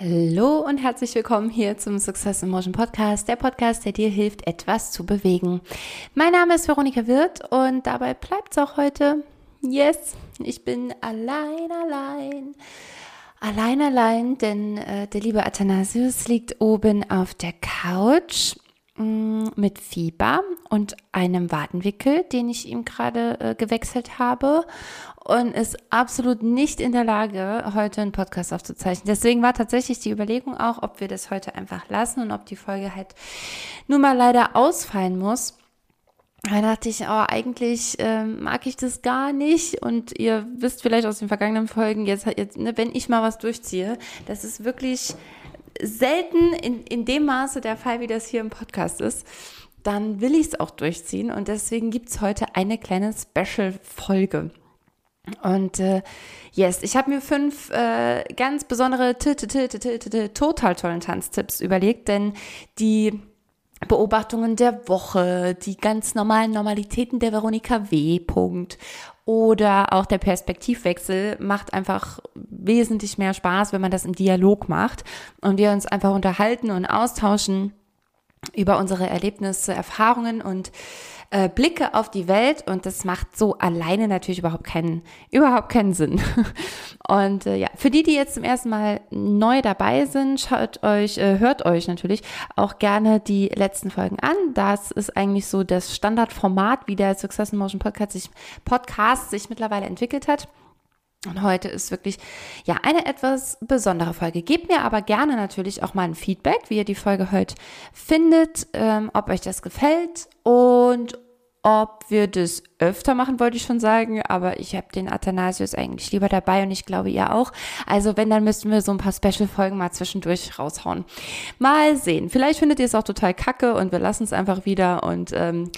Hallo und herzlich willkommen hier zum Success in Motion Podcast, der Podcast, der dir hilft, etwas zu bewegen. Mein Name ist Veronika Wirth und dabei bleibt es auch heute. Yes, ich bin allein, allein. Allein, allein, denn äh, der liebe Athanasius liegt oben auf der Couch mit Fieber und einem Wadenwickel, den ich ihm gerade äh, gewechselt habe und ist absolut nicht in der Lage, heute einen Podcast aufzuzeichnen. Deswegen war tatsächlich die Überlegung auch, ob wir das heute einfach lassen und ob die Folge halt nun mal leider ausfallen muss. Da dachte ich, oh, eigentlich äh, mag ich das gar nicht. Und ihr wisst vielleicht aus den vergangenen Folgen, jetzt, jetzt ne, wenn ich mal was durchziehe, das ist wirklich selten in, in dem Maße der Fall, wie das hier im Podcast ist, dann will ich es auch durchziehen. Und deswegen gibt es heute eine kleine Special-Folge. Und äh, yes, ich habe mir fünf äh, ganz besondere total tollen Tanztipps überlegt, denn die Beobachtungen der Woche, die ganz normalen Normalitäten der Veronika W. Punkt oder auch der Perspektivwechsel macht einfach wesentlich mehr Spaß, wenn man das im Dialog macht und wir uns einfach unterhalten und austauschen über unsere Erlebnisse, Erfahrungen und äh, Blicke auf die Welt und das macht so alleine natürlich überhaupt keinen, überhaupt keinen Sinn. Und äh, ja, für die, die jetzt zum ersten Mal neu dabei sind, schaut euch, äh, hört euch natürlich auch gerne die letzten Folgen an. Das ist eigentlich so das Standardformat, wie der Success in Motion Podcast sich, Podcast sich mittlerweile entwickelt hat. Und heute ist wirklich ja eine etwas besondere Folge. Gebt mir aber gerne natürlich auch mal ein Feedback, wie ihr die Folge heute findet, ähm, ob euch das gefällt und ob wir das öfter machen, wollte ich schon sagen, aber ich habe den Athanasius eigentlich lieber dabei und ich glaube ihr auch. Also wenn, dann müssten wir so ein paar Special-Folgen mal zwischendurch raushauen. Mal sehen. Vielleicht findet ihr es auch total kacke und wir lassen es einfach wieder und ähm,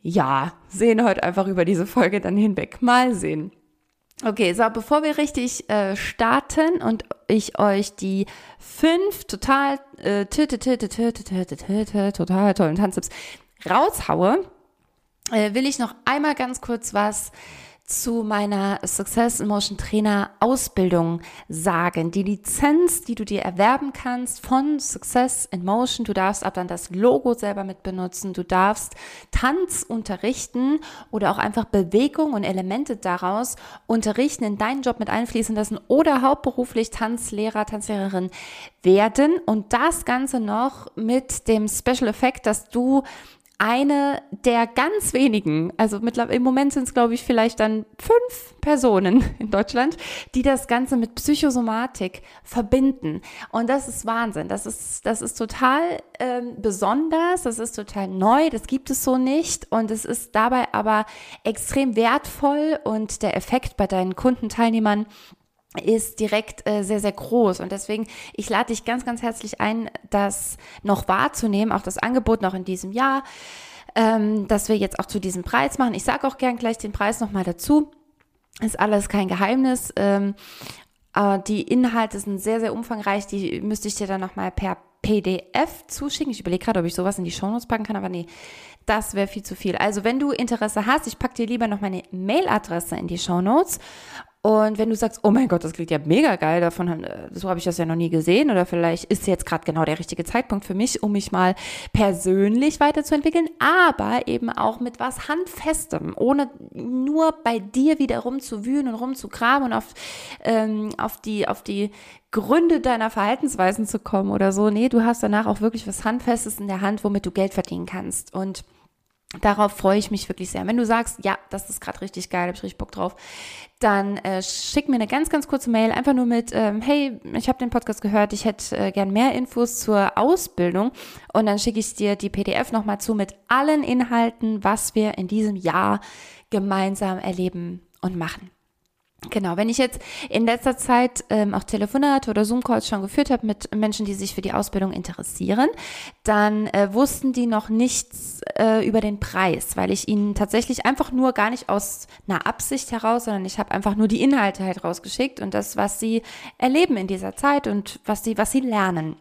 ja, sehen heute einfach über diese Folge dann hinweg. Mal sehen. Okay, so bevor wir richtig äh, starten und ich euch die fünf total äh, total tollen Tanztipps raushaue, äh, will ich noch einmal ganz kurz was zu meiner Success in Motion Trainer Ausbildung sagen. Die Lizenz, die du dir erwerben kannst von Success in Motion, du darfst ab dann das Logo selber mit benutzen, du darfst Tanz unterrichten oder auch einfach Bewegung und Elemente daraus unterrichten, in deinen Job mit einfließen lassen oder hauptberuflich Tanzlehrer, Tanzlehrerin werden und das Ganze noch mit dem Special Effekt, dass du eine der ganz wenigen, also mittlerweile im Moment sind es, glaube ich, vielleicht dann fünf Personen in Deutschland, die das Ganze mit Psychosomatik verbinden. Und das ist Wahnsinn. Das ist, das ist total ähm, besonders, das ist total neu, das gibt es so nicht. Und es ist dabei aber extrem wertvoll und der Effekt bei deinen Kundenteilnehmern ist direkt äh, sehr, sehr groß. Und deswegen, ich lade dich ganz, ganz herzlich ein, das noch wahrzunehmen, auch das Angebot noch in diesem Jahr, ähm, dass wir jetzt auch zu diesem Preis machen. Ich sage auch gern gleich den Preis nochmal dazu. Ist alles kein Geheimnis. Ähm, äh, die Inhalte sind sehr, sehr umfangreich. Die müsste ich dir dann nochmal per PDF zuschicken. Ich überlege gerade, ob ich sowas in die Shownotes packen kann, aber nee, das wäre viel zu viel. Also wenn du Interesse hast, ich packe dir lieber noch meine Mailadresse in die Shownotes und wenn du sagst, oh mein Gott, das klingt ja mega geil, davon äh, so habe ich das ja noch nie gesehen oder vielleicht ist jetzt gerade genau der richtige Zeitpunkt für mich, um mich mal persönlich weiterzuentwickeln, aber eben auch mit was handfestem, ohne nur bei dir wieder rumzuwühlen und rumzugraben und auf ähm, auf die auf die Gründe deiner Verhaltensweisen zu kommen oder so. Nee, du hast danach auch wirklich was handfestes in der Hand, womit du Geld verdienen kannst und Darauf freue ich mich wirklich sehr. Wenn du sagst, ja, das ist gerade richtig geil, habe ich richtig Bock drauf, dann äh, schick mir eine ganz, ganz kurze Mail, einfach nur mit, ähm, hey, ich habe den Podcast gehört, ich hätte äh, gern mehr Infos zur Ausbildung und dann schicke ich dir die PDF nochmal zu mit allen Inhalten, was wir in diesem Jahr gemeinsam erleben und machen. Genau, wenn ich jetzt in letzter Zeit ähm, auch Telefonate oder Zoom-Calls schon geführt habe mit Menschen, die sich für die Ausbildung interessieren, dann äh, wussten die noch nichts äh, über den Preis, weil ich ihnen tatsächlich einfach nur gar nicht aus einer Absicht heraus, sondern ich habe einfach nur die Inhalte halt rausgeschickt und das, was sie erleben in dieser Zeit und was sie, was sie lernen.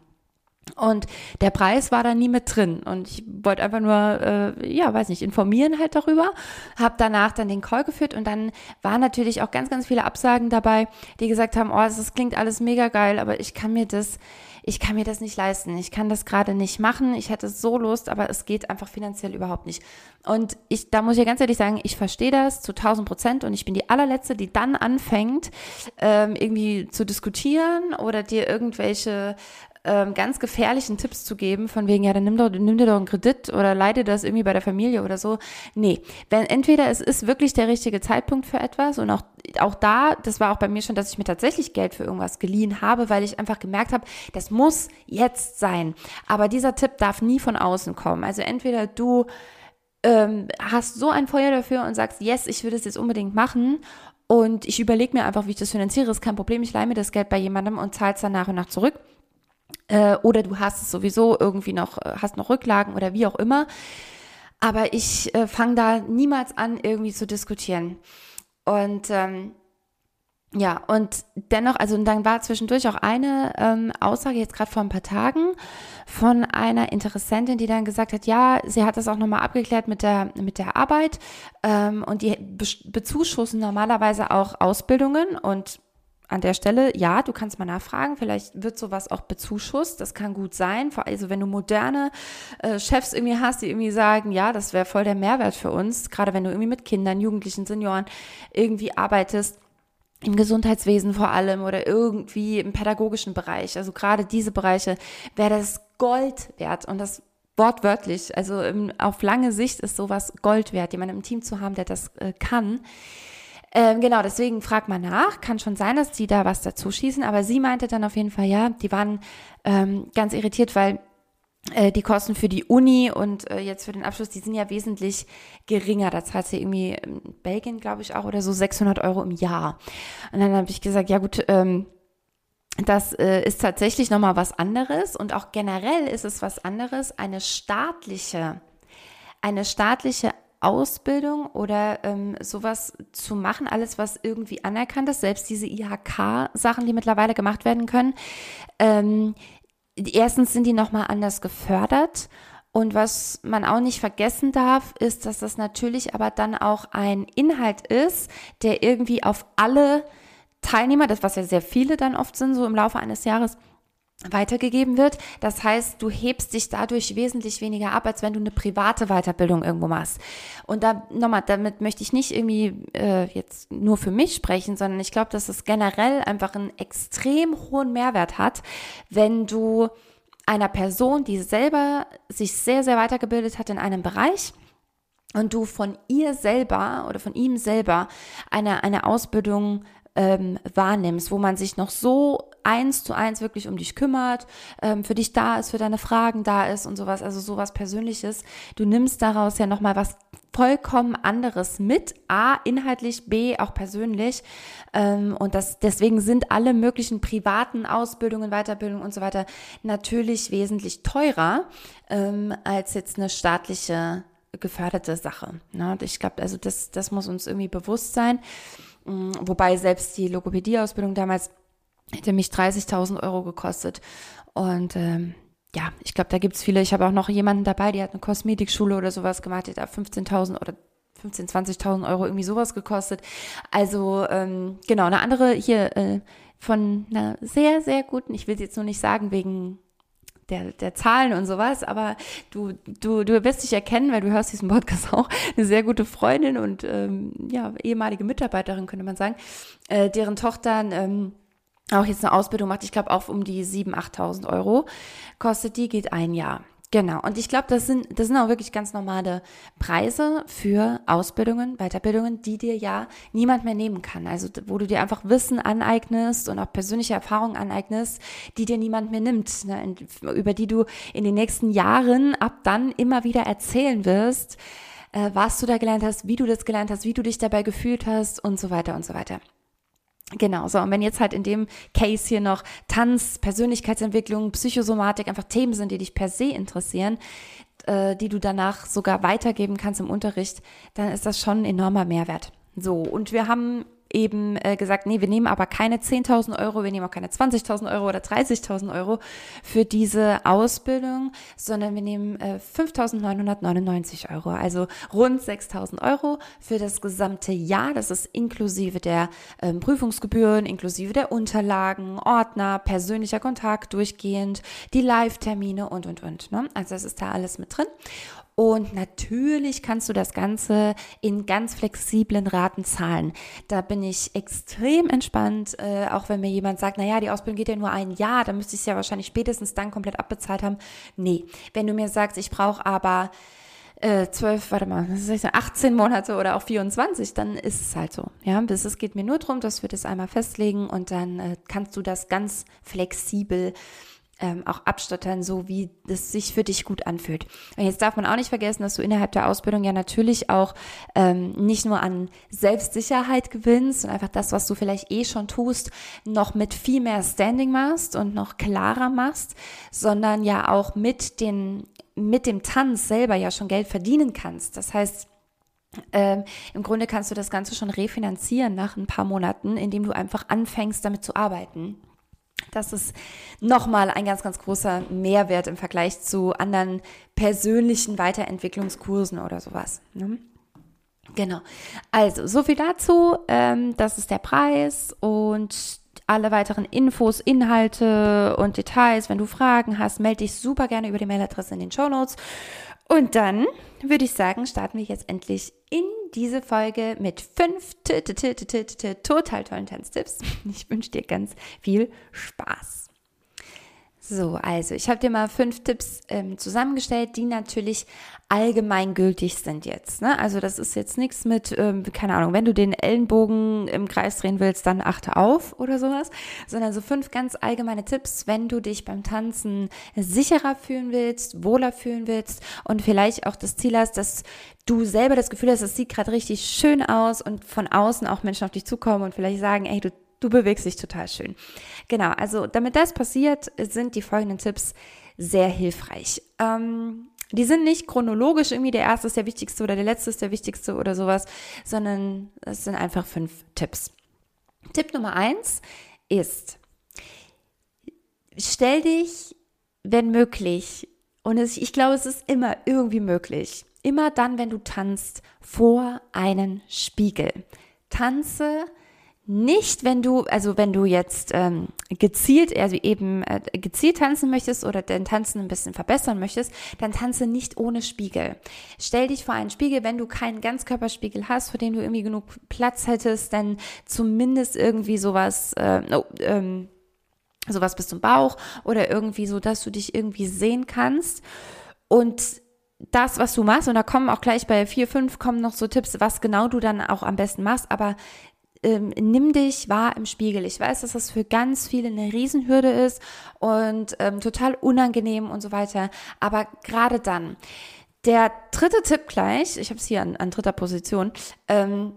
Und der Preis war da nie mit drin. Und ich wollte einfach nur, äh, ja, weiß nicht, informieren halt darüber. Habe danach dann den Call geführt und dann waren natürlich auch ganz, ganz viele Absagen dabei, die gesagt haben, oh, das klingt alles mega geil, aber ich kann mir das, ich kann mir das nicht leisten. Ich kann das gerade nicht machen. Ich hätte so Lust, aber es geht einfach finanziell überhaupt nicht. Und ich, da muss ich ganz ehrlich sagen, ich verstehe das zu 1000 Prozent und ich bin die allerletzte, die dann anfängt, ähm, irgendwie zu diskutieren oder dir irgendwelche ähm, ganz gefährlichen Tipps zu geben, von wegen, ja, dann nimm, doch, nimm dir doch einen Kredit oder leite das irgendwie bei der Familie oder so. Nee, wenn entweder es ist wirklich der richtige Zeitpunkt für etwas und auch, auch da, das war auch bei mir schon, dass ich mir tatsächlich Geld für irgendwas geliehen habe, weil ich einfach gemerkt habe, das muss jetzt sein. Aber dieser Tipp darf nie von außen kommen. Also entweder du ähm, hast so ein Feuer dafür und sagst, yes, ich will das jetzt unbedingt machen und ich überlege mir einfach, wie ich das finanziere, ist kein Problem, ich leihe mir das Geld bei jemandem und zahle es dann nach und nach zurück. Äh, oder du hast es sowieso irgendwie noch, äh, hast noch Rücklagen oder wie auch immer. Aber ich äh, fange da niemals an, irgendwie zu diskutieren. Und ähm, ja, und dennoch, also dann war zwischendurch auch eine ähm, Aussage, jetzt gerade vor ein paar Tagen, von einer Interessentin, die dann gesagt hat, ja, sie hat das auch nochmal abgeklärt mit der, mit der Arbeit ähm, und die bezuschussen normalerweise auch Ausbildungen und an der Stelle, ja, du kannst mal nachfragen, vielleicht wird sowas auch bezuschusst, das kann gut sein. Also wenn du moderne äh, Chefs irgendwie hast, die irgendwie sagen, ja, das wäre voll der Mehrwert für uns, gerade wenn du irgendwie mit Kindern, Jugendlichen, Senioren irgendwie arbeitest, im Gesundheitswesen vor allem oder irgendwie im pädagogischen Bereich. Also gerade diese Bereiche wäre das Gold wert und das wortwörtlich. Also im, auf lange Sicht ist sowas Gold wert, jemanden im Team zu haben, der das äh, kann. Ähm, genau, deswegen frag mal nach. Kann schon sein, dass die da was dazu schießen, aber sie meinte dann auf jeden Fall, ja, die waren ähm, ganz irritiert, weil äh, die Kosten für die Uni und äh, jetzt für den Abschluss, die sind ja wesentlich geringer. Da zahlt sie irgendwie in Belgien, glaube ich, auch oder so 600 Euro im Jahr. Und dann habe ich gesagt, ja gut, ähm, das äh, ist tatsächlich nochmal was anderes und auch generell ist es was anderes, eine staatliche, eine staatliche Ausbildung oder ähm, sowas zu machen, alles was irgendwie anerkannt ist, selbst diese IHK-Sachen, die mittlerweile gemacht werden können. Ähm, erstens sind die nochmal anders gefördert. Und was man auch nicht vergessen darf, ist, dass das natürlich aber dann auch ein Inhalt ist, der irgendwie auf alle Teilnehmer, das was ja sehr viele dann oft sind, so im Laufe eines Jahres, weitergegeben wird. Das heißt, du hebst dich dadurch wesentlich weniger ab, als wenn du eine private Weiterbildung irgendwo machst. Und da nochmal, damit möchte ich nicht irgendwie äh, jetzt nur für mich sprechen, sondern ich glaube, dass es generell einfach einen extrem hohen Mehrwert hat, wenn du einer Person, die selber sich sehr, sehr weitergebildet hat in einem Bereich, und du von ihr selber oder von ihm selber eine, eine Ausbildung ähm, wahrnimmst, wo man sich noch so eins zu eins wirklich um dich kümmert, ähm, für dich da ist, für deine Fragen da ist und sowas, also sowas Persönliches. Du nimmst daraus ja nochmal was vollkommen anderes mit, A, inhaltlich, B, auch persönlich. Ähm, und das, deswegen sind alle möglichen privaten Ausbildungen, Weiterbildungen und so weiter natürlich wesentlich teurer ähm, als jetzt eine staatliche geförderte Sache. Ne? Ich glaube, also das, das muss uns irgendwie bewusst sein. Mm, wobei selbst die Logopädie-Ausbildung damals hätte mich 30.000 Euro gekostet. Und ähm, ja, ich glaube, da gibt's viele. Ich habe auch noch jemanden dabei, die hat eine Kosmetikschule oder sowas gemacht, die hat 15.000 oder 15.000, 20.000 Euro irgendwie sowas gekostet. Also ähm, genau, eine andere hier äh, von einer sehr, sehr guten, ich will jetzt nur nicht sagen wegen der, der Zahlen und sowas, aber du, du, du wirst dich erkennen, weil du hörst diesen Podcast auch, eine sehr gute Freundin und ähm, ja, ehemalige Mitarbeiterin, könnte man sagen, äh, deren Tochter ähm, auch jetzt eine Ausbildung macht, ich glaube auch um die 7.000, 8.000 Euro kostet die, geht ein Jahr. Genau. Und ich glaube, das sind, das sind auch wirklich ganz normale Preise für Ausbildungen, Weiterbildungen, die dir ja niemand mehr nehmen kann. Also, wo du dir einfach Wissen aneignest und auch persönliche Erfahrungen aneignest, die dir niemand mehr nimmt, ne? über die du in den nächsten Jahren ab dann immer wieder erzählen wirst, äh, was du da gelernt hast, wie du das gelernt hast, wie du dich dabei gefühlt hast und so weiter und so weiter. Genau, so. Und wenn jetzt halt in dem Case hier noch Tanz, Persönlichkeitsentwicklung, Psychosomatik einfach Themen sind, die dich per se interessieren, äh, die du danach sogar weitergeben kannst im Unterricht, dann ist das schon ein enormer Mehrwert. So. Und wir haben eben äh, gesagt, nee, wir nehmen aber keine 10.000 Euro, wir nehmen auch keine 20.000 Euro oder 30.000 Euro für diese Ausbildung, sondern wir nehmen äh, 5.999 Euro, also rund 6.000 Euro für das gesamte Jahr. Das ist inklusive der ähm, Prüfungsgebühren, inklusive der Unterlagen, Ordner, persönlicher Kontakt durchgehend, die Live-Termine und, und, und. Ne? Also das ist da alles mit drin. Und natürlich kannst du das Ganze in ganz flexiblen Raten zahlen. Da bin ich extrem entspannt, äh, auch wenn mir jemand sagt, naja, die Ausbildung geht ja nur ein Jahr, dann müsste ich es ja wahrscheinlich spätestens dann komplett abbezahlt haben. Nee, wenn du mir sagst, ich brauche aber äh, zwölf, warte mal, was ich, 18 Monate oder auch 24, dann ist es halt so. Ja, es geht mir nur darum, dass wir das einmal festlegen und dann äh, kannst du das ganz flexibel ähm, auch abstottern, so wie es sich für dich gut anfühlt. Und jetzt darf man auch nicht vergessen, dass du innerhalb der Ausbildung ja natürlich auch ähm, nicht nur an Selbstsicherheit gewinnst und einfach das, was du vielleicht eh schon tust, noch mit viel mehr Standing machst und noch klarer machst, sondern ja auch mit den mit dem Tanz selber ja schon Geld verdienen kannst. Das heißt, ähm, Im Grunde kannst du das Ganze schon refinanzieren nach ein paar Monaten, indem du einfach anfängst, damit zu arbeiten. Das ist nochmal ein ganz, ganz großer Mehrwert im Vergleich zu anderen persönlichen Weiterentwicklungskursen oder sowas. Ne? Genau. Also, so viel dazu. Ähm, das ist der Preis und alle weiteren Infos, Inhalte und Details. Wenn du Fragen hast, melde dich super gerne über die Mailadresse in den Show Notes. Und dann würde ich sagen, starten wir jetzt endlich in diese Folge mit fünf total tollen Tanztipps. Ich wünsche dir ganz viel Spaß. So, also ich habe dir mal fünf Tipps ähm, zusammengestellt, die natürlich allgemeingültig sind jetzt. Ne? Also das ist jetzt nichts mit, ähm, keine Ahnung, wenn du den Ellenbogen im Kreis drehen willst, dann achte auf oder sowas, sondern so fünf ganz allgemeine Tipps, wenn du dich beim Tanzen sicherer fühlen willst, wohler fühlen willst und vielleicht auch das Ziel hast, dass du selber das Gefühl hast, es sieht gerade richtig schön aus und von außen auch Menschen auf dich zukommen und vielleicht sagen, ey, du du bewegst dich total schön. Genau, also damit das passiert, sind die folgenden Tipps sehr hilfreich. Ähm, die sind nicht chronologisch irgendwie der erste ist der wichtigste oder der letzte ist der wichtigste oder sowas, sondern es sind einfach fünf Tipps. Tipp Nummer eins ist, stell dich, wenn möglich, und es, ich glaube, es ist immer irgendwie möglich, immer dann, wenn du tanzt, vor einen Spiegel. Tanze nicht, wenn du, also wenn du jetzt ähm, gezielt, also eben äh, gezielt tanzen möchtest oder den Tanzen ein bisschen verbessern möchtest, dann tanze nicht ohne Spiegel. Stell dich vor einen Spiegel, wenn du keinen Ganzkörperspiegel hast, vor dem du irgendwie genug Platz hättest, dann zumindest irgendwie sowas, äh, oh, ähm, sowas bis zum Bauch oder irgendwie so, dass du dich irgendwie sehen kannst und das, was du machst, und da kommen auch gleich bei vier, fünf kommen noch so Tipps, was genau du dann auch am besten machst, aber ähm, nimm dich wahr im Spiegel. Ich weiß, dass das für ganz viele eine Riesenhürde ist und ähm, total unangenehm und so weiter. Aber gerade dann. Der dritte Tipp gleich, ich habe es hier an, an dritter Position, ähm,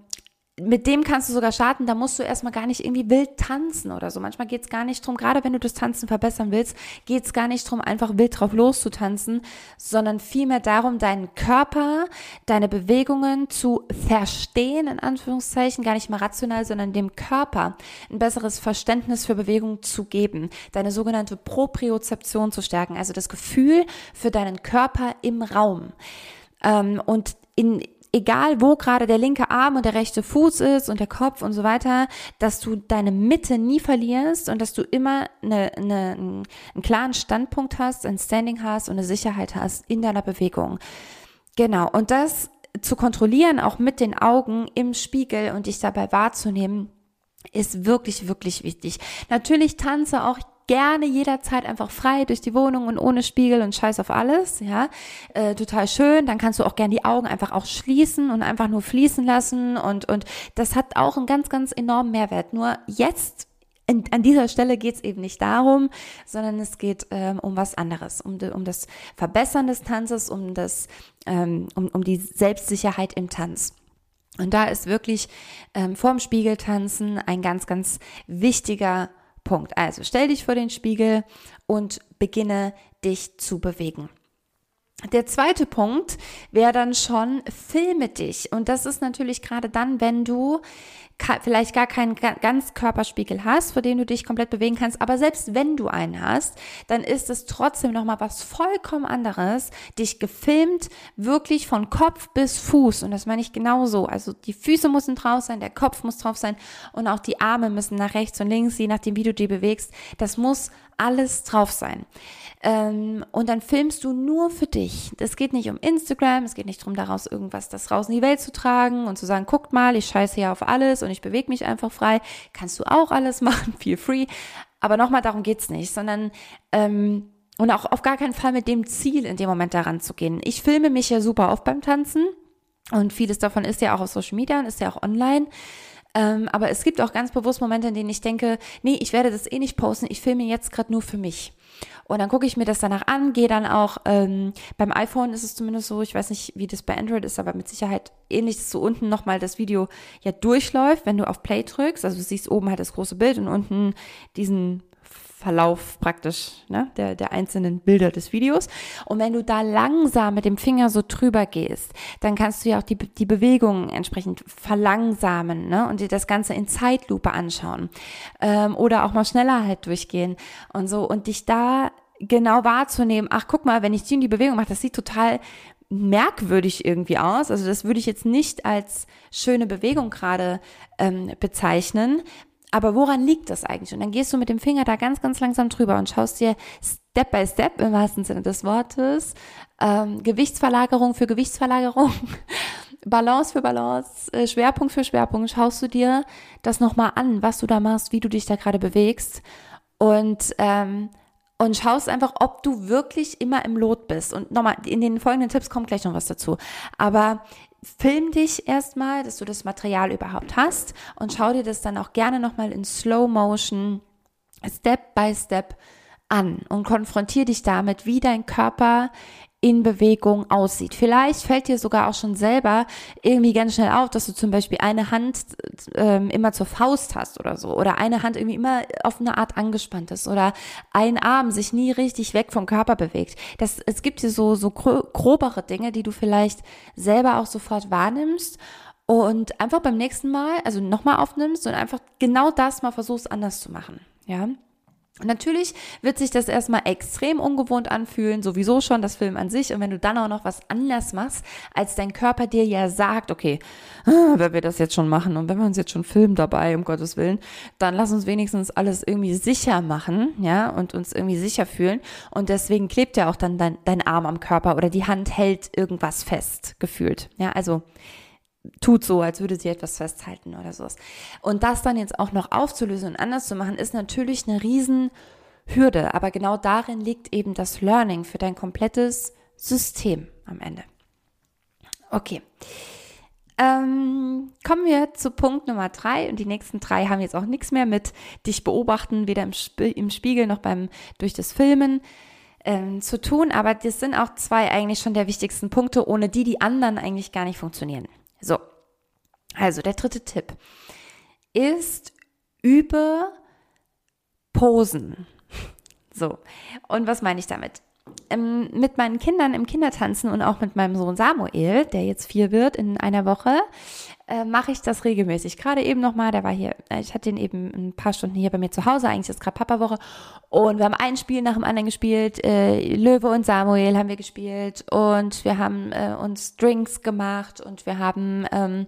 mit dem kannst du sogar starten, da musst du erstmal gar nicht irgendwie wild tanzen oder so. Manchmal geht es gar nicht drum, gerade wenn du das Tanzen verbessern willst, geht es gar nicht drum, einfach wild drauf loszutanzen, sondern vielmehr darum, deinen Körper, deine Bewegungen zu verstehen, in Anführungszeichen, gar nicht mal rational, sondern dem Körper ein besseres Verständnis für Bewegung zu geben, deine sogenannte Propriozeption zu stärken, also das Gefühl für deinen Körper im Raum. Ähm, und in, egal wo gerade der linke Arm und der rechte Fuß ist und der Kopf und so weiter, dass du deine Mitte nie verlierst und dass du immer eine, eine, einen klaren Standpunkt hast, ein Standing hast und eine Sicherheit hast in deiner Bewegung. Genau. Und das zu kontrollieren, auch mit den Augen im Spiegel und dich dabei wahrzunehmen, ist wirklich, wirklich wichtig. Natürlich tanze auch gerne jederzeit einfach frei durch die Wohnung und ohne Spiegel und scheiß auf alles, ja, äh, total schön. Dann kannst du auch gerne die Augen einfach auch schließen und einfach nur fließen lassen und, und das hat auch einen ganz, ganz enormen Mehrwert. Nur jetzt in, an dieser Stelle geht es eben nicht darum, sondern es geht ähm, um was anderes, um, um das Verbessern des Tanzes, um das, ähm, um, um die Selbstsicherheit im Tanz. Und da ist wirklich ähm, vorm Spiegel tanzen ein ganz, ganz wichtiger Punkt. Also stell dich vor den Spiegel und beginne dich zu bewegen. Der zweite Punkt wäre dann schon, filme dich. Und das ist natürlich gerade dann, wenn du vielleicht gar keinen Ganzkörperspiegel hast, vor dem du dich komplett bewegen kannst, aber selbst wenn du einen hast, dann ist es trotzdem nochmal was vollkommen anderes, dich gefilmt, wirklich von Kopf bis Fuß, und das meine ich genauso, also die Füße müssen drauf sein, der Kopf muss drauf sein und auch die Arme müssen nach rechts und links, je nachdem, wie du die bewegst, das muss alles drauf sein. Ähm, und dann filmst du nur für dich. Es geht nicht um Instagram, es geht nicht darum, daraus irgendwas das raus in die Welt zu tragen und zu sagen, guckt mal, ich scheiße ja auf alles und ich bewege mich einfach frei. Kannst du auch alles machen, feel free. Aber nochmal, darum geht's nicht, sondern ähm, und auch auf gar keinen Fall mit dem Ziel, in dem Moment daran zu gehen. Ich filme mich ja super oft beim Tanzen und vieles davon ist ja auch auf Social Media und ist ja auch online. Ähm, aber es gibt auch ganz bewusst Momente, in denen ich denke, nee, ich werde das eh nicht posten, ich filme jetzt gerade nur für mich. Und dann gucke ich mir das danach an, gehe dann auch, ähm, beim iPhone ist es zumindest so, ich weiß nicht, wie das bei Android ist, aber mit Sicherheit ähnlich, dass so unten nochmal das Video ja durchläuft, wenn du auf Play drückst. Also du siehst oben halt das große Bild und unten diesen Verlauf praktisch ne, der, der einzelnen Bilder des Videos. Und wenn du da langsam mit dem Finger so drüber gehst, dann kannst du ja auch die, die Bewegungen entsprechend verlangsamen ne, und dir das Ganze in Zeitlupe anschauen. Ähm, oder auch mal schneller halt durchgehen und so und dich da genau wahrzunehmen, ach guck mal, wenn ich die Bewegung mache, das sieht total merkwürdig irgendwie aus. Also das würde ich jetzt nicht als schöne Bewegung gerade ähm, bezeichnen, aber woran liegt das eigentlich? Und dann gehst du mit dem Finger da ganz, ganz langsam drüber und schaust dir Step by Step im wahrsten Sinne des Wortes ähm, Gewichtsverlagerung für Gewichtsverlagerung, Balance für Balance, äh, Schwerpunkt für Schwerpunkt, schaust du dir das nochmal an, was du da machst, wie du dich da gerade bewegst und ähm, und schaust einfach, ob du wirklich immer im Lot bist. Und nochmal, in den folgenden Tipps kommt gleich noch was dazu. Aber film dich erstmal, dass du das Material überhaupt hast und schau dir das dann auch gerne nochmal in Slow Motion, Step by Step an und konfrontier dich damit, wie dein Körper in Bewegung aussieht. Vielleicht fällt dir sogar auch schon selber irgendwie ganz schnell auf, dass du zum Beispiel eine Hand ähm, immer zur Faust hast oder so oder eine Hand irgendwie immer auf eine Art angespannt ist oder ein Arm sich nie richtig weg vom Körper bewegt. Das, es gibt hier so, so grobere Dinge, die du vielleicht selber auch sofort wahrnimmst und einfach beim nächsten Mal, also nochmal aufnimmst und einfach genau das mal versuchst anders zu machen. Ja. Natürlich wird sich das erstmal extrem ungewohnt anfühlen, sowieso schon das Film an sich. Und wenn du dann auch noch was anders machst, als dein Körper dir ja sagt, okay, ah, wenn wir das jetzt schon machen und wenn wir uns jetzt schon filmen dabei, um Gottes Willen, dann lass uns wenigstens alles irgendwie sicher machen, ja, und uns irgendwie sicher fühlen. Und deswegen klebt ja auch dann dein, dein Arm am Körper oder die Hand hält irgendwas fest, gefühlt. Ja, also tut so, als würde sie etwas festhalten oder sowas. Und das dann jetzt auch noch aufzulösen und anders zu machen, ist natürlich eine Riesenhürde. Aber genau darin liegt eben das Learning für dein komplettes System am Ende. Okay. Ähm, kommen wir zu Punkt Nummer drei und die nächsten drei haben jetzt auch nichts mehr mit dich beobachten, weder im, Sp im Spiegel noch beim durch das Filmen ähm, zu tun, aber das sind auch zwei eigentlich schon der wichtigsten Punkte, ohne die die anderen eigentlich gar nicht funktionieren. So, also der dritte Tipp ist übe Posen. So, und was meine ich damit? Ähm, mit meinen Kindern im Kindertanzen und auch mit meinem Sohn Samuel, der jetzt vier wird in einer Woche, äh, mache ich das regelmäßig. Gerade eben nochmal, der war hier, äh, ich hatte ihn eben ein paar Stunden hier bei mir zu Hause, eigentlich ist gerade Papa-Woche. Und wir haben ein Spiel nach dem anderen gespielt. Äh, Löwe und Samuel haben wir gespielt. Und wir haben äh, uns Drinks gemacht und wir haben ähm,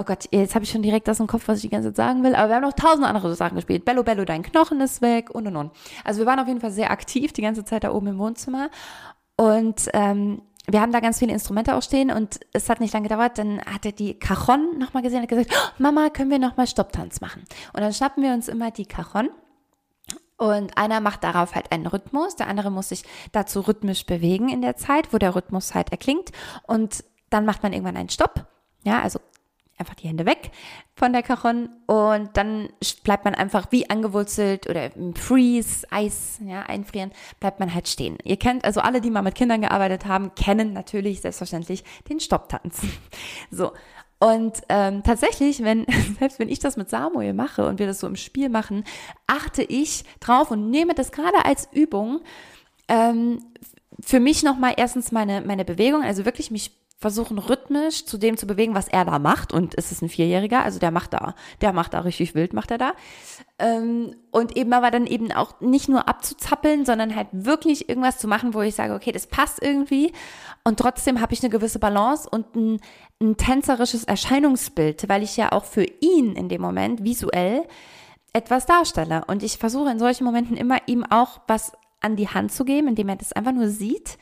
Oh Gott, jetzt habe ich schon direkt aus dem Kopf, was ich die ganze Zeit sagen will. Aber wir haben noch tausend andere Sachen gespielt. Bello, Bello, dein Knochen ist weg und und und. Also wir waren auf jeden Fall sehr aktiv die ganze Zeit da oben im Wohnzimmer. Und ähm, wir haben da ganz viele Instrumente auch stehen und es hat nicht lange gedauert, dann hat er die Cajon nochmal gesehen und hat gesagt, oh, Mama, können wir nochmal Stopptanz machen? Und dann schnappen wir uns immer die Cajon und einer macht darauf halt einen Rhythmus, der andere muss sich dazu rhythmisch bewegen in der Zeit, wo der Rhythmus halt erklingt und dann macht man irgendwann einen Stopp. Ja, also einfach die Hände weg von der Cajon und dann bleibt man einfach wie angewurzelt oder im Freeze, Eis, ja, einfrieren, bleibt man halt stehen. Ihr kennt, also alle, die mal mit Kindern gearbeitet haben, kennen natürlich selbstverständlich den Stopptanz. So. Und ähm, tatsächlich, wenn, selbst wenn ich das mit Samuel mache und wir das so im Spiel machen, achte ich drauf und nehme das gerade als Übung, ähm, für mich nochmal erstens meine, meine Bewegung, also wirklich mich versuchen rhythmisch zu dem zu bewegen, was er da macht. Und es ist ein Vierjähriger, also der macht da, der macht da richtig wild, macht er da. Ähm, und eben aber dann eben auch nicht nur abzuzappeln, sondern halt wirklich irgendwas zu machen, wo ich sage, okay, das passt irgendwie. Und trotzdem habe ich eine gewisse Balance und ein, ein tänzerisches Erscheinungsbild, weil ich ja auch für ihn in dem Moment visuell etwas darstelle. Und ich versuche in solchen Momenten immer ihm auch was an die Hand zu geben, indem er das einfach nur sieht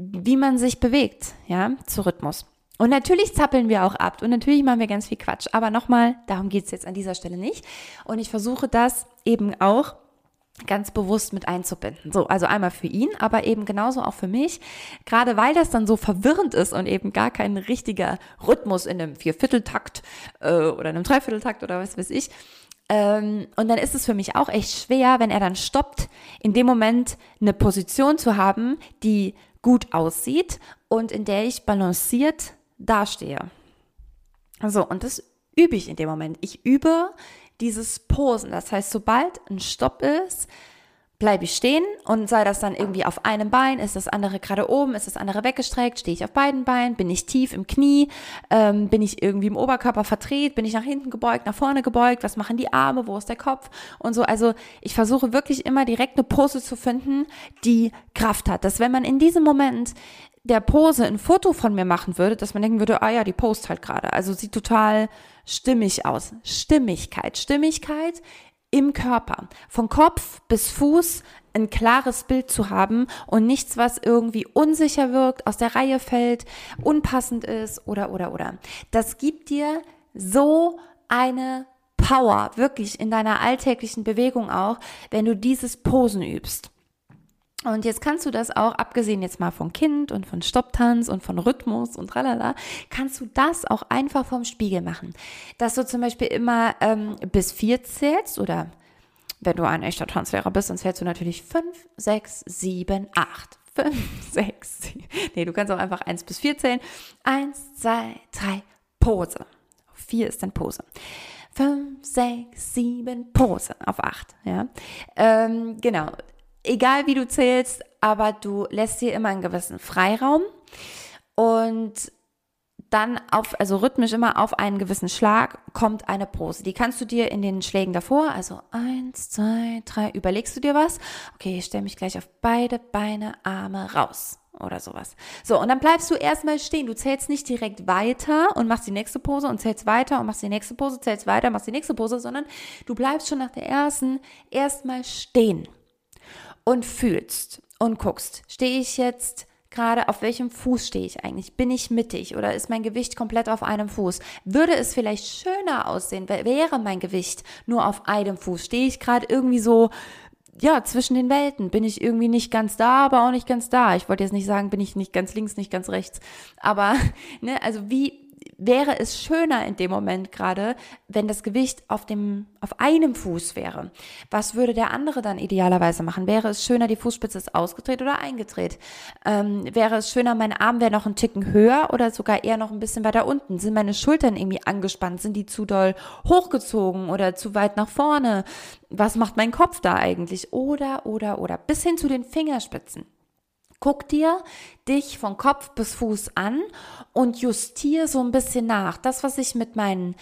wie man sich bewegt, ja, zu Rhythmus. Und natürlich zappeln wir auch ab und natürlich machen wir ganz viel Quatsch. Aber nochmal, darum geht es jetzt an dieser Stelle nicht. Und ich versuche das eben auch ganz bewusst mit einzubinden. So, also einmal für ihn, aber eben genauso auch für mich. Gerade weil das dann so verwirrend ist und eben gar kein richtiger Rhythmus in einem Viervierteltakt äh, oder einem Dreivierteltakt oder was weiß ich. Ähm, und dann ist es für mich auch echt schwer, wenn er dann stoppt, in dem Moment eine Position zu haben, die gut aussieht und in der ich balanciert dastehe. So, und das übe ich in dem Moment. Ich übe dieses Posen. Das heißt, sobald ein Stopp ist, bleibe ich stehen und sei das dann irgendwie auf einem Bein, ist das andere gerade oben, ist das andere weggestreckt, stehe ich auf beiden Beinen, bin ich tief im Knie, ähm, bin ich irgendwie im Oberkörper verdreht, bin ich nach hinten gebeugt, nach vorne gebeugt, was machen die Arme, wo ist der Kopf und so. Also ich versuche wirklich immer direkt eine Pose zu finden, die Kraft hat. Dass wenn man in diesem Moment der Pose ein Foto von mir machen würde, dass man denken würde, ah ja, die post halt gerade. Also sieht total stimmig aus. Stimmigkeit. Stimmigkeit im Körper, von Kopf bis Fuß ein klares Bild zu haben und nichts, was irgendwie unsicher wirkt, aus der Reihe fällt, unpassend ist oder oder oder. Das gibt dir so eine Power, wirklich in deiner alltäglichen Bewegung auch, wenn du dieses Posen übst. Und jetzt kannst du das auch, abgesehen jetzt mal von Kind und von Stopptanz und von Rhythmus und tralala, kannst du das auch einfach vom Spiegel machen. Dass du zum Beispiel immer ähm, bis vier zählst oder wenn du ein echter Tanzlehrer bist, dann zählst du natürlich fünf, sechs, sieben, acht. Fünf, sechs, sieben. Nee, du kannst auch einfach eins bis vier zählen. Eins, zwei, drei, Pose. Vier ist dann Pose. Fünf, sechs, sieben, Pose auf acht. Ja, ähm, genau egal wie du zählst, aber du lässt dir immer einen gewissen Freiraum und dann auf, also rhythmisch immer auf einen gewissen Schlag kommt eine Pose. Die kannst du dir in den Schlägen davor, also eins, zwei, drei, überlegst du dir was? Okay, ich stelle mich gleich auf beide Beine, Arme raus oder sowas. So, und dann bleibst du erstmal stehen. Du zählst nicht direkt weiter und machst die nächste Pose und zählst weiter und machst die nächste Pose, zählst weiter, machst die nächste Pose, sondern du bleibst schon nach der ersten erstmal stehen und fühlst und guckst, stehe ich jetzt gerade, auf welchem Fuß stehe ich eigentlich? Bin ich mittig oder ist mein Gewicht komplett auf einem Fuß? Würde es vielleicht schöner aussehen, wäre mein Gewicht nur auf einem Fuß? Stehe ich gerade irgendwie so, ja, zwischen den Welten? Bin ich irgendwie nicht ganz da, aber auch nicht ganz da? Ich wollte jetzt nicht sagen, bin ich nicht ganz links, nicht ganz rechts. Aber, ne, also wie, wäre es schöner in dem Moment gerade, wenn das Gewicht auf dem, auf einem Fuß wäre. Was würde der andere dann idealerweise machen? Wäre es schöner, die Fußspitze ist ausgedreht oder eingedreht? Ähm, wäre es schöner, mein Arm wäre noch ein Ticken höher oder sogar eher noch ein bisschen weiter unten? Sind meine Schultern irgendwie angespannt? Sind die zu doll hochgezogen oder zu weit nach vorne? Was macht mein Kopf da eigentlich? Oder, oder, oder. Bis hin zu den Fingerspitzen. Guck dir dich von Kopf bis Fuß an und justier so ein bisschen nach. Das, was ich mit meinen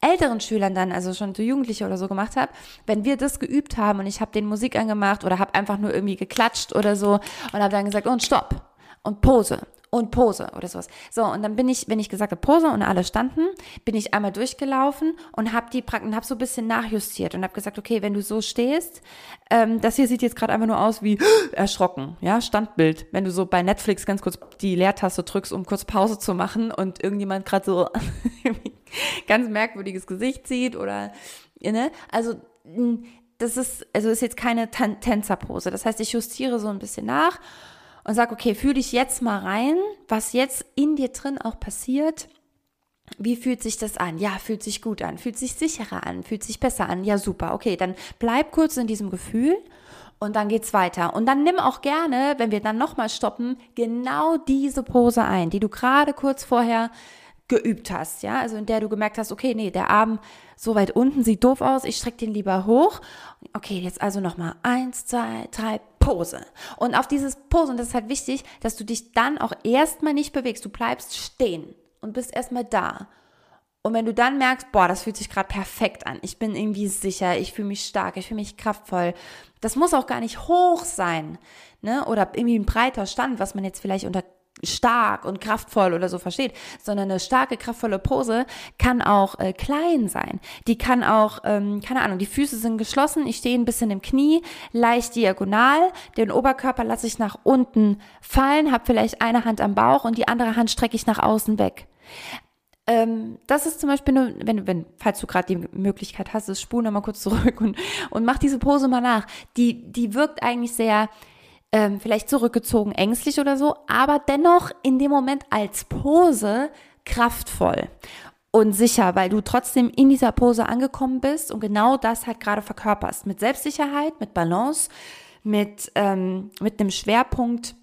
älteren Schülern dann, also schon zu Jugendliche oder so gemacht habe, wenn wir das geübt haben und ich habe den Musik angemacht oder habe einfach nur irgendwie geklatscht oder so und habe dann gesagt, und stopp und Pose und Pose oder sowas. So, und dann bin ich, wenn ich gesagt habe Pose und alle standen, bin ich einmal durchgelaufen und habe die Praktiken, habe so ein bisschen nachjustiert und habe gesagt, okay, wenn du so stehst, ähm, das hier sieht jetzt gerade einfach nur aus wie erschrocken, ja, Standbild. Wenn du so bei Netflix ganz kurz die Leertaste drückst, um kurz Pause zu machen und irgendjemand gerade so ganz merkwürdiges Gesicht sieht oder, ne, also das ist, also ist jetzt keine Tänzerpose. Das heißt, ich justiere so ein bisschen nach und sag, okay, fühl dich jetzt mal rein, was jetzt in dir drin auch passiert. Wie fühlt sich das an? Ja, fühlt sich gut an, fühlt sich sicherer an, fühlt sich besser an. Ja, super. Okay, dann bleib kurz in diesem Gefühl und dann geht's weiter. Und dann nimm auch gerne, wenn wir dann nochmal stoppen, genau diese Pose ein, die du gerade kurz vorher geübt hast, ja, also in der du gemerkt hast, okay, nee, der Arm so weit unten sieht doof aus, ich strecke den lieber hoch. Okay, jetzt also nochmal eins, zwei, drei, Pose. Und auf dieses Pose, und das ist halt wichtig, dass du dich dann auch erstmal nicht bewegst. Du bleibst stehen und bist erstmal da. Und wenn du dann merkst, boah, das fühlt sich gerade perfekt an, ich bin irgendwie sicher, ich fühle mich stark, ich fühle mich kraftvoll, das muss auch gar nicht hoch sein, ne? Oder irgendwie ein breiter Stand, was man jetzt vielleicht unter stark und kraftvoll oder so versteht, sondern eine starke, kraftvolle Pose kann auch äh, klein sein. Die kann auch, ähm, keine Ahnung, die Füße sind geschlossen, ich stehe ein bisschen im Knie, leicht diagonal, den Oberkörper lasse ich nach unten fallen, habe vielleicht eine Hand am Bauch und die andere Hand strecke ich nach außen weg. Ähm, das ist zum Beispiel, eine, wenn, wenn, falls du gerade die Möglichkeit hast, spul nochmal kurz zurück und, und mach diese Pose mal nach. Die, die wirkt eigentlich sehr, ähm, vielleicht zurückgezogen, ängstlich oder so, aber dennoch in dem Moment als Pose kraftvoll und sicher, weil du trotzdem in dieser Pose angekommen bist und genau das halt gerade verkörperst. Mit Selbstsicherheit, mit Balance, mit, ähm, mit einem Schwerpunkt.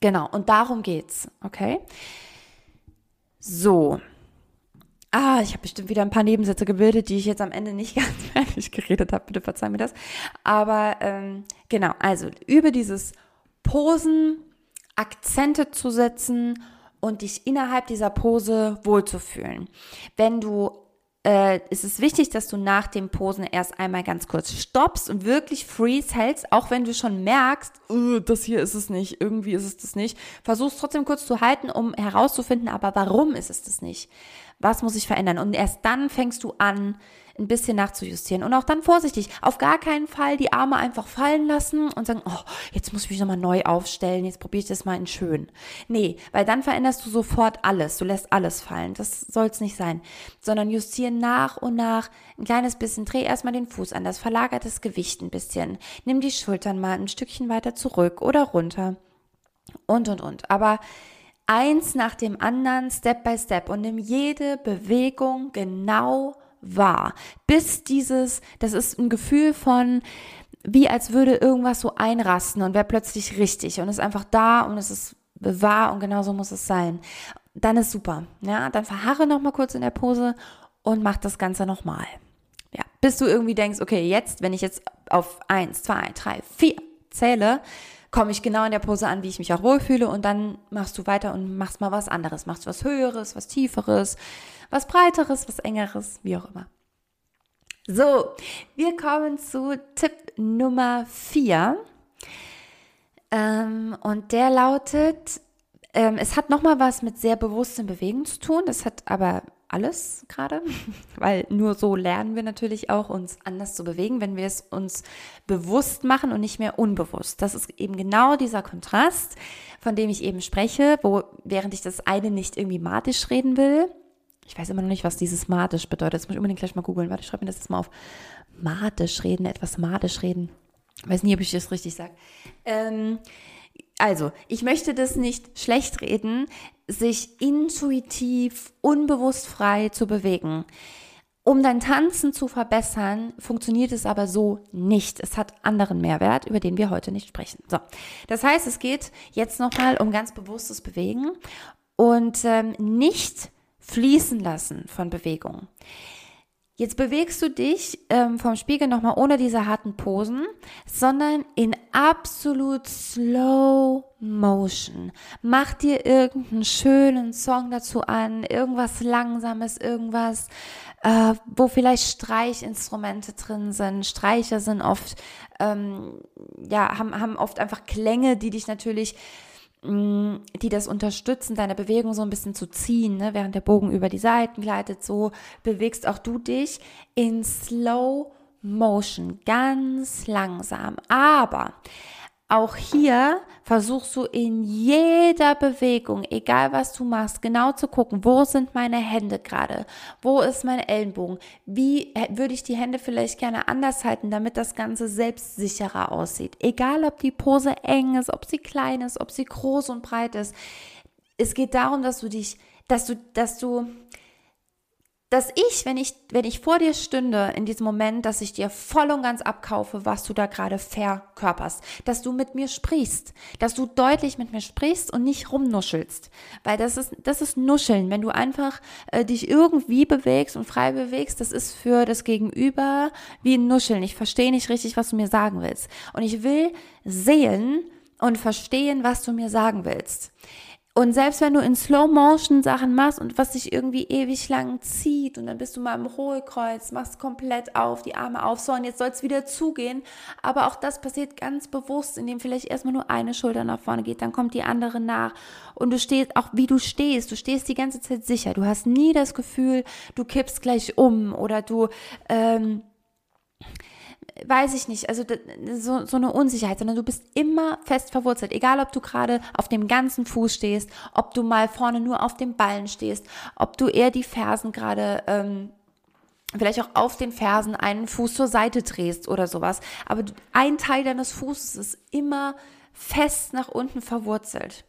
Genau, und darum geht's, okay? So. Ah, ich habe bestimmt wieder ein paar Nebensätze gebildet, die ich jetzt am Ende nicht ganz fertig geredet habe. Bitte verzeih mir das. Aber ähm, genau, also über dieses Posen, Akzente zu setzen und dich innerhalb dieser Pose wohlzufühlen. Wenn du äh, ist es wichtig, dass du nach dem Posen erst einmal ganz kurz stoppst und wirklich freeze hältst, auch wenn du schon merkst, uh, das hier ist es nicht, irgendwie ist es das nicht. Versuchst trotzdem kurz zu halten, um herauszufinden, aber warum ist es das nicht? Was muss ich verändern? Und erst dann fängst du an, ein bisschen nachzujustieren. Und auch dann vorsichtig, auf gar keinen Fall die Arme einfach fallen lassen und sagen, oh, jetzt muss ich mich nochmal neu aufstellen, jetzt probiere ich das mal in schön. Nee, weil dann veränderst du sofort alles, du lässt alles fallen. Das soll es nicht sein. Sondern justieren nach und nach ein kleines bisschen, dreh erstmal den Fuß an, das verlagert das Gewicht ein bisschen. Nimm die Schultern mal ein Stückchen weiter zurück oder runter. Und, und, und. Aber eins nach dem anderen, Step by Step und nimm jede Bewegung genau wahr. Bis dieses, das ist ein Gefühl von, wie als würde irgendwas so einrasten und wäre plötzlich richtig und ist einfach da und es ist wahr und genau so muss es sein. Dann ist super. Ja, dann verharre noch mal kurz in der Pose und mach das Ganze nochmal. Ja, bis du irgendwie denkst, okay, jetzt, wenn ich jetzt auf eins, zwei, drei, vier zähle, komme ich genau in der Pose an, wie ich mich auch wohlfühle und dann machst du weiter und machst mal was anderes, machst was Höheres, was Tieferes, was Breiteres, was Engeres, wie auch immer. So, wir kommen zu Tipp Nummer 4. Ähm, und der lautet, ähm, es hat nochmal was mit sehr bewusstem Bewegen zu tun. Das hat aber alles gerade, weil nur so lernen wir natürlich auch, uns anders zu bewegen, wenn wir es uns bewusst machen und nicht mehr unbewusst. Das ist eben genau dieser Kontrast, von dem ich eben spreche, wo während ich das eine nicht irgendwie matisch reden will, ich weiß immer noch nicht, was dieses matisch bedeutet. Das muss ich unbedingt gleich mal googeln. Warte, ich schreibe mir das jetzt mal auf. Matisch reden, etwas matisch reden. Ich weiß nie, ob ich das richtig sage. Ähm, also, ich möchte das nicht schlecht reden, sich intuitiv, unbewusst frei zu bewegen. Um dein Tanzen zu verbessern, funktioniert es aber so nicht. Es hat anderen Mehrwert, über den wir heute nicht sprechen. So, das heißt, es geht jetzt nochmal um ganz bewusstes Bewegen und ähm, nicht fließen lassen von Bewegung. Jetzt bewegst du dich ähm, vom Spiegel nochmal ohne diese harten Posen, sondern in absolut slow motion. Mach dir irgendeinen schönen Song dazu an, irgendwas Langsames, irgendwas, äh, wo vielleicht Streichinstrumente drin sind. Streicher sind oft, ähm, ja, haben, haben oft einfach Klänge, die dich natürlich die das unterstützen, deine Bewegung so ein bisschen zu ziehen, ne? während der Bogen über die Seiten gleitet, so bewegst auch du dich in Slow Motion, ganz langsam. Aber auch hier versuchst du in jeder Bewegung, egal was du machst, genau zu gucken, wo sind meine Hände gerade? Wo ist mein Ellenbogen? Wie würde ich die Hände vielleicht gerne anders halten, damit das Ganze selbstsicherer aussieht? Egal, ob die Pose eng ist, ob sie klein ist, ob sie groß und breit ist. Es geht darum, dass du dich, dass du, dass du dass ich, wenn ich, wenn ich vor dir stünde in diesem Moment, dass ich dir voll und ganz abkaufe, was du da gerade verkörperst, dass du mit mir sprichst, dass du deutlich mit mir sprichst und nicht rumnuschelst, weil das ist, das ist Nuscheln, wenn du einfach äh, dich irgendwie bewegst und frei bewegst, das ist für das Gegenüber wie ein Nuscheln. Ich verstehe nicht richtig, was du mir sagen willst. Und ich will sehen und verstehen, was du mir sagen willst. Und selbst wenn du in Slow Motion Sachen machst und was sich irgendwie ewig lang zieht und dann bist du mal im Hohlkreuz, machst komplett auf, die Arme auf, so und jetzt soll es wieder zugehen. Aber auch das passiert ganz bewusst, indem vielleicht erstmal nur eine Schulter nach vorne geht, dann kommt die andere nach. Und du stehst, auch wie du stehst, du stehst die ganze Zeit sicher. Du hast nie das Gefühl, du kippst gleich um oder du, ähm, weiß ich nicht, also so, so eine Unsicherheit, sondern du bist immer fest verwurzelt. Egal, ob du gerade auf dem ganzen Fuß stehst, ob du mal vorne nur auf dem Ballen stehst, ob du eher die Fersen gerade ähm, vielleicht auch auf den Fersen einen Fuß zur Seite drehst oder sowas. Aber ein Teil deines Fußes ist immer fest nach unten verwurzelt.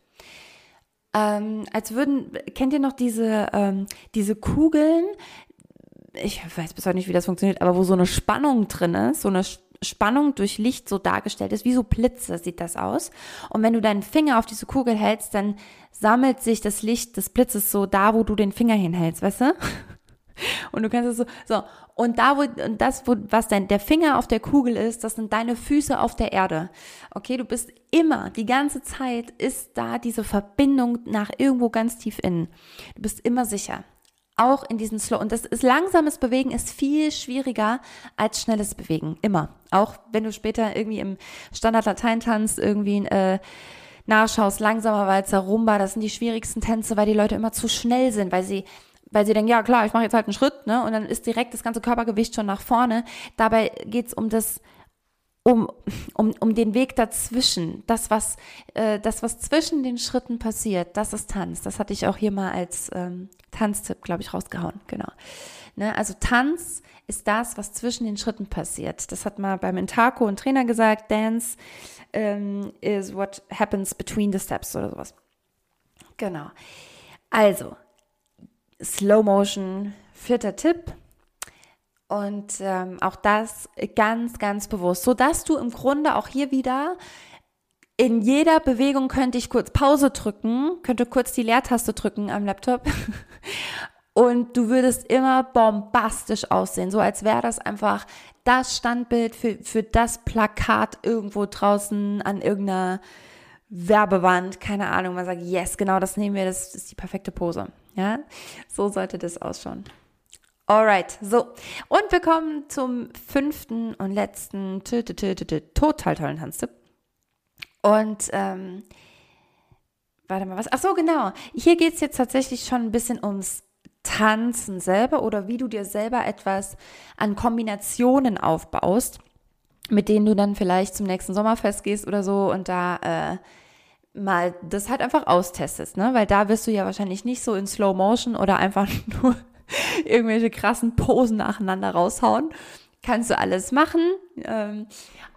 Ähm, als würden, kennt ihr noch diese, ähm, diese Kugeln, ich weiß bis heute nicht, wie das funktioniert, aber wo so eine Spannung drin ist, so eine Spannung durch Licht so dargestellt ist, wie so Blitze sieht das aus. Und wenn du deinen Finger auf diese Kugel hältst, dann sammelt sich das Licht des Blitzes so da, wo du den Finger hinhältst, weißt du? Und du kannst es so, so. Und da, wo, das, wo, was denn der Finger auf der Kugel ist, das sind deine Füße auf der Erde. Okay, du bist immer, die ganze Zeit ist da diese Verbindung nach irgendwo ganz tief innen. Du bist immer sicher auch in diesen Slow. Und das ist langsames Bewegen ist viel schwieriger als schnelles Bewegen. Immer. Auch wenn du später irgendwie im Standard Latein tanzt, irgendwie äh, nachschaust, langsamer Walzer, Rumba, das sind die schwierigsten Tänze, weil die Leute immer zu schnell sind, weil sie weil sie denken, ja klar, ich mache jetzt halt einen Schritt, ne? Und dann ist direkt das ganze Körpergewicht schon nach vorne. Dabei geht's um das um, um, um den Weg dazwischen, das was, äh, das, was zwischen den Schritten passiert, das ist Tanz. Das hatte ich auch hier mal als ähm, Tanztipp, glaube ich, rausgehauen. Genau. Ne? Also Tanz ist das, was zwischen den Schritten passiert. Das hat mal beim Intako ein Trainer gesagt, Dance ähm, is what happens between the steps oder sowas. Genau. Also, Slow Motion, vierter Tipp und ähm, auch das ganz, ganz bewusst, so dass du im Grunde auch hier wieder in jeder Bewegung könnte ich kurz Pause drücken, könnte kurz die Leertaste drücken am Laptop und du würdest immer bombastisch aussehen, so als wäre das einfach das Standbild für, für das Plakat irgendwo draußen an irgendeiner Werbewand, keine Ahnung, man sagt, yes, genau das nehmen wir, das ist die perfekte Pose. Ja, so sollte das ausschauen. Alright, so. Und wir kommen zum fünften und letzten total tollen Tanztipp. Und, ähm, warte mal, was? Ach so, genau. Hier geht es jetzt tatsächlich schon ein bisschen ums Tanzen selber oder wie du dir selber etwas an Kombinationen aufbaust, mit denen du dann vielleicht zum nächsten Sommerfest gehst oder so und da äh, mal das halt einfach austestest, ne? Weil da wirst du ja wahrscheinlich nicht so in Slow Motion oder einfach nur irgendwelche krassen Posen nacheinander raushauen. Kannst du alles machen. Ähm,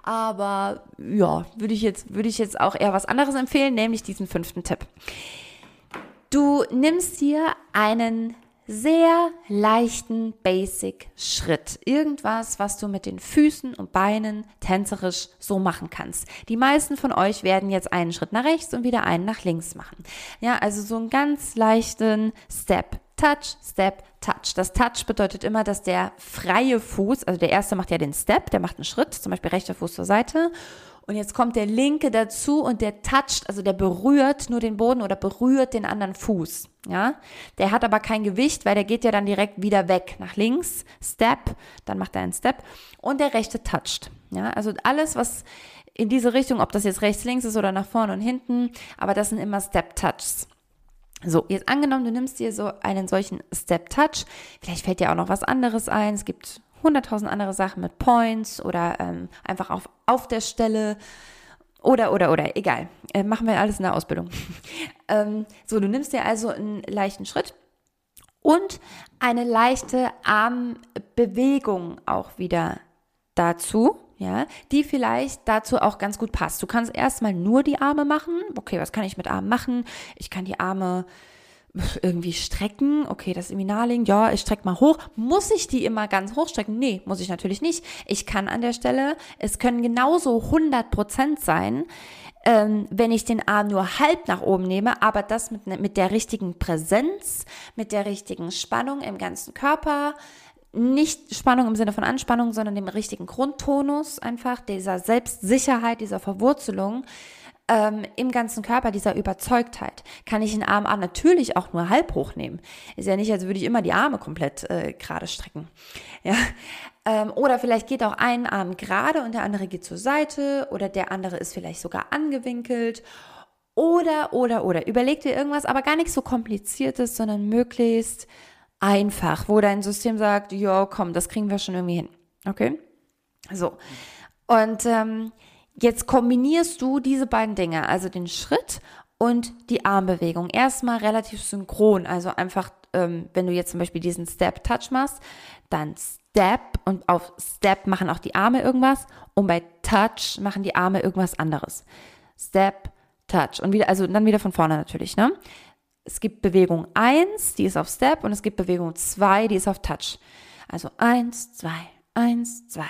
aber ja, würde ich jetzt, ich jetzt auch eher was anderes empfehlen, nämlich diesen fünften Tipp. Du nimmst dir einen sehr leichten Basic-Schritt. Irgendwas, was du mit den Füßen und Beinen tänzerisch so machen kannst. Die meisten von euch werden jetzt einen Schritt nach rechts und wieder einen nach links machen. Ja, also so einen ganz leichten Step. Touch, Step, Touch. Das Touch bedeutet immer, dass der freie Fuß, also der erste macht ja den Step, der macht einen Schritt, zum Beispiel rechter Fuß zur Seite. Und jetzt kommt der linke dazu und der toucht, also der berührt nur den Boden oder berührt den anderen Fuß. Ja, der hat aber kein Gewicht, weil der geht ja dann direkt wieder weg nach links. Step, dann macht er einen Step und der rechte toucht. Ja, also alles, was in diese Richtung, ob das jetzt rechts, links ist oder nach vorne und hinten, aber das sind immer Step Touches. So, jetzt angenommen, du nimmst dir so einen solchen Step Touch. Vielleicht fällt dir auch noch was anderes ein. Es gibt hunderttausend andere Sachen mit Points oder ähm, einfach auf, auf der Stelle oder, oder, oder, egal. Äh, machen wir alles in der Ausbildung. ähm, so, du nimmst dir also einen leichten Schritt und eine leichte Armbewegung auch wieder dazu ja, die vielleicht dazu auch ganz gut passt. Du kannst erstmal nur die Arme machen. Okay, was kann ich mit Armen machen? Ich kann die Arme irgendwie strecken, okay, das ist irgendwie naheliegend, ja, ich strecke mal hoch. Muss ich die immer ganz hoch strecken? Nee, muss ich natürlich nicht. Ich kann an der Stelle, es können genauso 100 Prozent sein, ähm, wenn ich den Arm nur halb nach oben nehme, aber das mit, ne, mit der richtigen Präsenz, mit der richtigen Spannung im ganzen Körper, nicht Spannung im Sinne von Anspannung, sondern dem richtigen Grundtonus einfach, dieser Selbstsicherheit, dieser Verwurzelung ähm, im ganzen Körper, dieser Überzeugtheit, kann ich den Arm natürlich auch nur halb hochnehmen. Ist ja nicht, als würde ich immer die Arme komplett äh, gerade strecken. Ja. Ähm, oder vielleicht geht auch ein Arm gerade und der andere geht zur Seite oder der andere ist vielleicht sogar angewinkelt. Oder, oder, oder. Überleg dir irgendwas, aber gar nichts so kompliziertes, sondern möglichst einfach, wo dein System sagt, ja, komm, das kriegen wir schon irgendwie hin. Okay? So. Und ähm, Jetzt kombinierst du diese beiden Dinge, also den Schritt und die Armbewegung. Erstmal relativ synchron, also einfach, ähm, wenn du jetzt zum Beispiel diesen Step-Touch machst, dann Step und auf Step machen auch die Arme irgendwas und bei Touch machen die Arme irgendwas anderes. Step, Touch und wieder, also dann wieder von vorne natürlich, ne? Es gibt Bewegung 1, die ist auf Step und es gibt Bewegung 2, die ist auf Touch. Also 1, 2, 1, 2,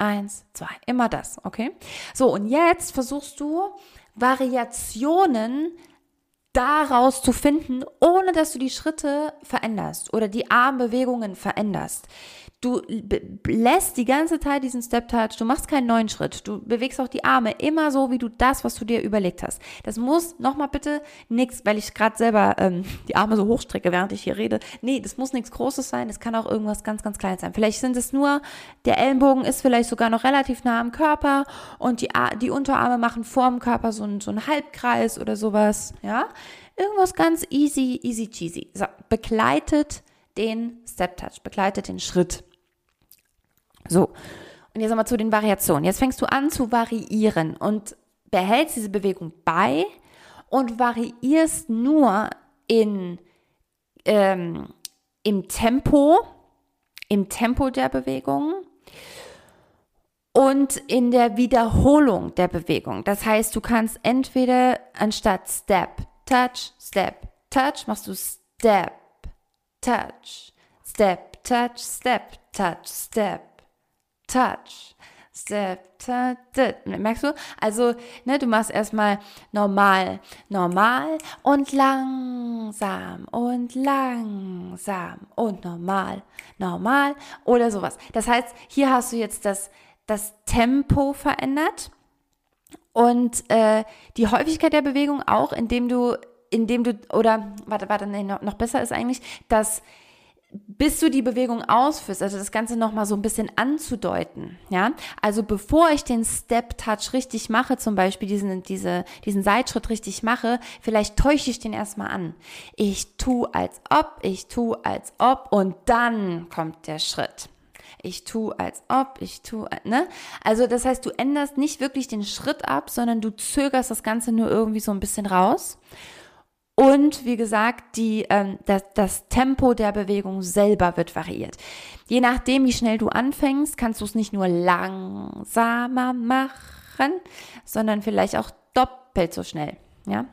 Eins, zwei. Immer das, okay? So, und jetzt versuchst du Variationen daraus zu finden, ohne dass du die Schritte veränderst oder die Armbewegungen veränderst. Du lässt die ganze Zeit diesen Step Touch, du machst keinen neuen Schritt, du bewegst auch die Arme immer so, wie du das, was du dir überlegt hast. Das muss, nochmal bitte, nichts, weil ich gerade selber ähm, die Arme so hochstrecke, während ich hier rede. Nee, das muss nichts Großes sein, es kann auch irgendwas ganz, ganz Kleines sein. Vielleicht sind es nur, der Ellenbogen ist vielleicht sogar noch relativ nah am Körper und die, die Unterarme machen vorm Körper so, ein, so einen Halbkreis oder sowas, ja. Irgendwas ganz easy, easy cheesy. So, begleitet den Step Touch, begleitet den Schritt. So, und jetzt nochmal zu den Variationen. Jetzt fängst du an zu variieren und behältst diese Bewegung bei und variierst nur in, ähm, im Tempo, im Tempo der Bewegung und in der Wiederholung der Bewegung. Das heißt, du kannst entweder anstatt Step, Touch, Step, Touch, machst du Step, Touch, Step, Touch, Step, Touch, Step, touch, step, touch, merkst du? Also, ne, du machst erstmal normal, normal und langsam und langsam und normal, normal oder sowas. Das heißt, hier hast du jetzt das, das Tempo verändert und äh, die Häufigkeit der Bewegung auch, indem du, indem du, oder, warte, warte, nee, noch, besser ist eigentlich, dass bis du die Bewegung ausführst, also das Ganze nochmal so ein bisschen anzudeuten, ja. Also bevor ich den Step Touch richtig mache, zum Beispiel diesen, diese, diesen Seitschritt richtig mache, vielleicht täusche ich den erstmal an. Ich tu als ob, ich tu als ob und dann kommt der Schritt. Ich tu als ob, ich tu, ne? Also das heißt, du änderst nicht wirklich den Schritt ab, sondern du zögerst das Ganze nur irgendwie so ein bisschen raus. Und wie gesagt, die, ähm, das, das Tempo der Bewegung selber wird variiert. Je nachdem, wie schnell du anfängst, kannst du es nicht nur langsamer machen, sondern vielleicht auch doppelt so schnell. Ja,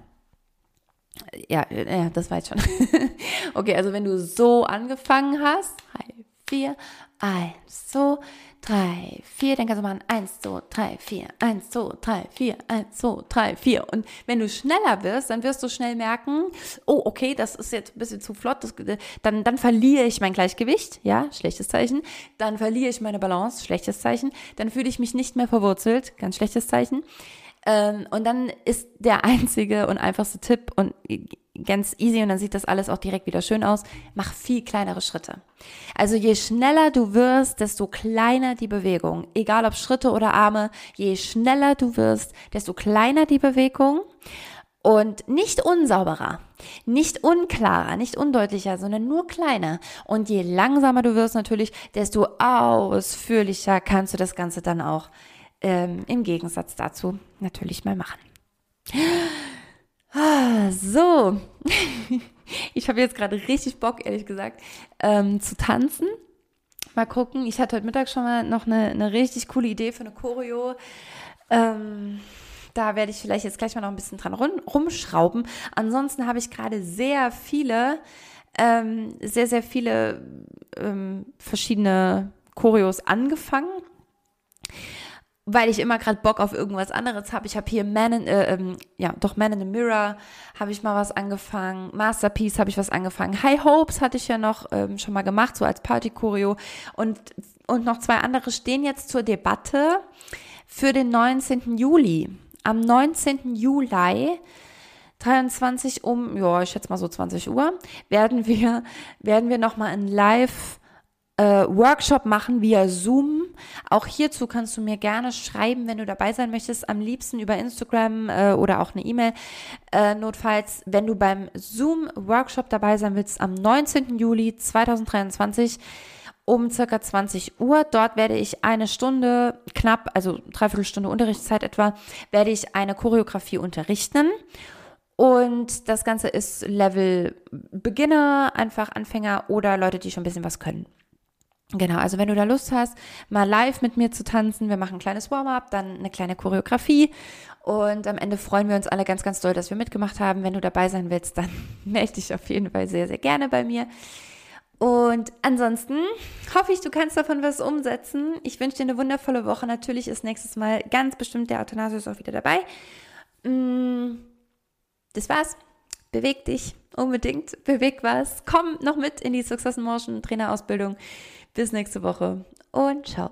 ja, ja das war jetzt schon. okay, also wenn du so angefangen hast, drei, vier, eins, so, drei, vier, dann kannst du machen eins, zwei, drei, vier, eins, zwei, drei, vier, eins, zwei, drei, vier. Und wenn du schneller wirst, dann wirst du schnell merken, oh, okay, das ist jetzt ein bisschen zu flott, das, dann, dann verliere ich mein Gleichgewicht, ja, schlechtes Zeichen. Dann verliere ich meine Balance, schlechtes Zeichen. Dann fühle ich mich nicht mehr verwurzelt, ganz schlechtes Zeichen. Ähm, und dann ist der einzige und einfachste Tipp und ganz easy und dann sieht das alles auch direkt wieder schön aus. Mach viel kleinere Schritte. Also je schneller du wirst, desto kleiner die Bewegung. Egal ob Schritte oder Arme, je schneller du wirst, desto kleiner die Bewegung und nicht unsauberer, nicht unklarer, nicht undeutlicher, sondern nur kleiner. Und je langsamer du wirst natürlich, desto ausführlicher kannst du das Ganze dann auch ähm, im Gegensatz dazu natürlich mal machen. Ah, so, ich habe jetzt gerade richtig Bock, ehrlich gesagt, ähm, zu tanzen. Mal gucken. Ich hatte heute Mittag schon mal noch eine, eine richtig coole Idee für eine Choreo. Ähm, Da werde ich vielleicht jetzt gleich mal noch ein bisschen dran rumschrauben. Ansonsten habe ich gerade sehr viele, ähm, sehr, sehr viele ähm, verschiedene Choreos angefangen weil ich immer gerade Bock auf irgendwas anderes habe. Ich habe hier Man in, äh, ähm, ja, doch Man in the Mirror habe ich mal was angefangen. Masterpiece habe ich was angefangen. High Hopes hatte ich ja noch ähm, schon mal gemacht, so als Party-Choreo. Und, und noch zwei andere stehen jetzt zur Debatte für den 19. Juli. Am 19. Juli 23 um, ja, ich schätze mal so 20 Uhr, werden wir, werden wir nochmal ein Live- äh, Workshop machen via Zoom. Auch hierzu kannst du mir gerne schreiben, wenn du dabei sein möchtest. Am liebsten über Instagram äh, oder auch eine E-Mail. Äh, notfalls, wenn du beim Zoom-Workshop dabei sein willst, am 19. Juli 2023 um circa 20 Uhr. Dort werde ich eine Stunde, knapp, also dreiviertel Stunde Unterrichtszeit etwa, werde ich eine Choreografie unterrichten. Und das Ganze ist Level Beginner, einfach Anfänger oder Leute, die schon ein bisschen was können. Genau, also wenn du da Lust hast, mal live mit mir zu tanzen, wir machen ein kleines Warm-up, dann eine kleine Choreografie und am Ende freuen wir uns alle ganz, ganz doll, dass wir mitgemacht haben. Wenn du dabei sein willst, dann melde dich auf jeden Fall sehr, sehr gerne bei mir. Und ansonsten hoffe ich, du kannst davon was umsetzen. Ich wünsche dir eine wundervolle Woche. Natürlich ist nächstes Mal ganz bestimmt der Athanasius auch wieder dabei. Mm, das war's. Beweg dich unbedingt. Beweg was. Komm noch mit in die Success Motion Trainerausbildung. Bis nächste Woche und ciao.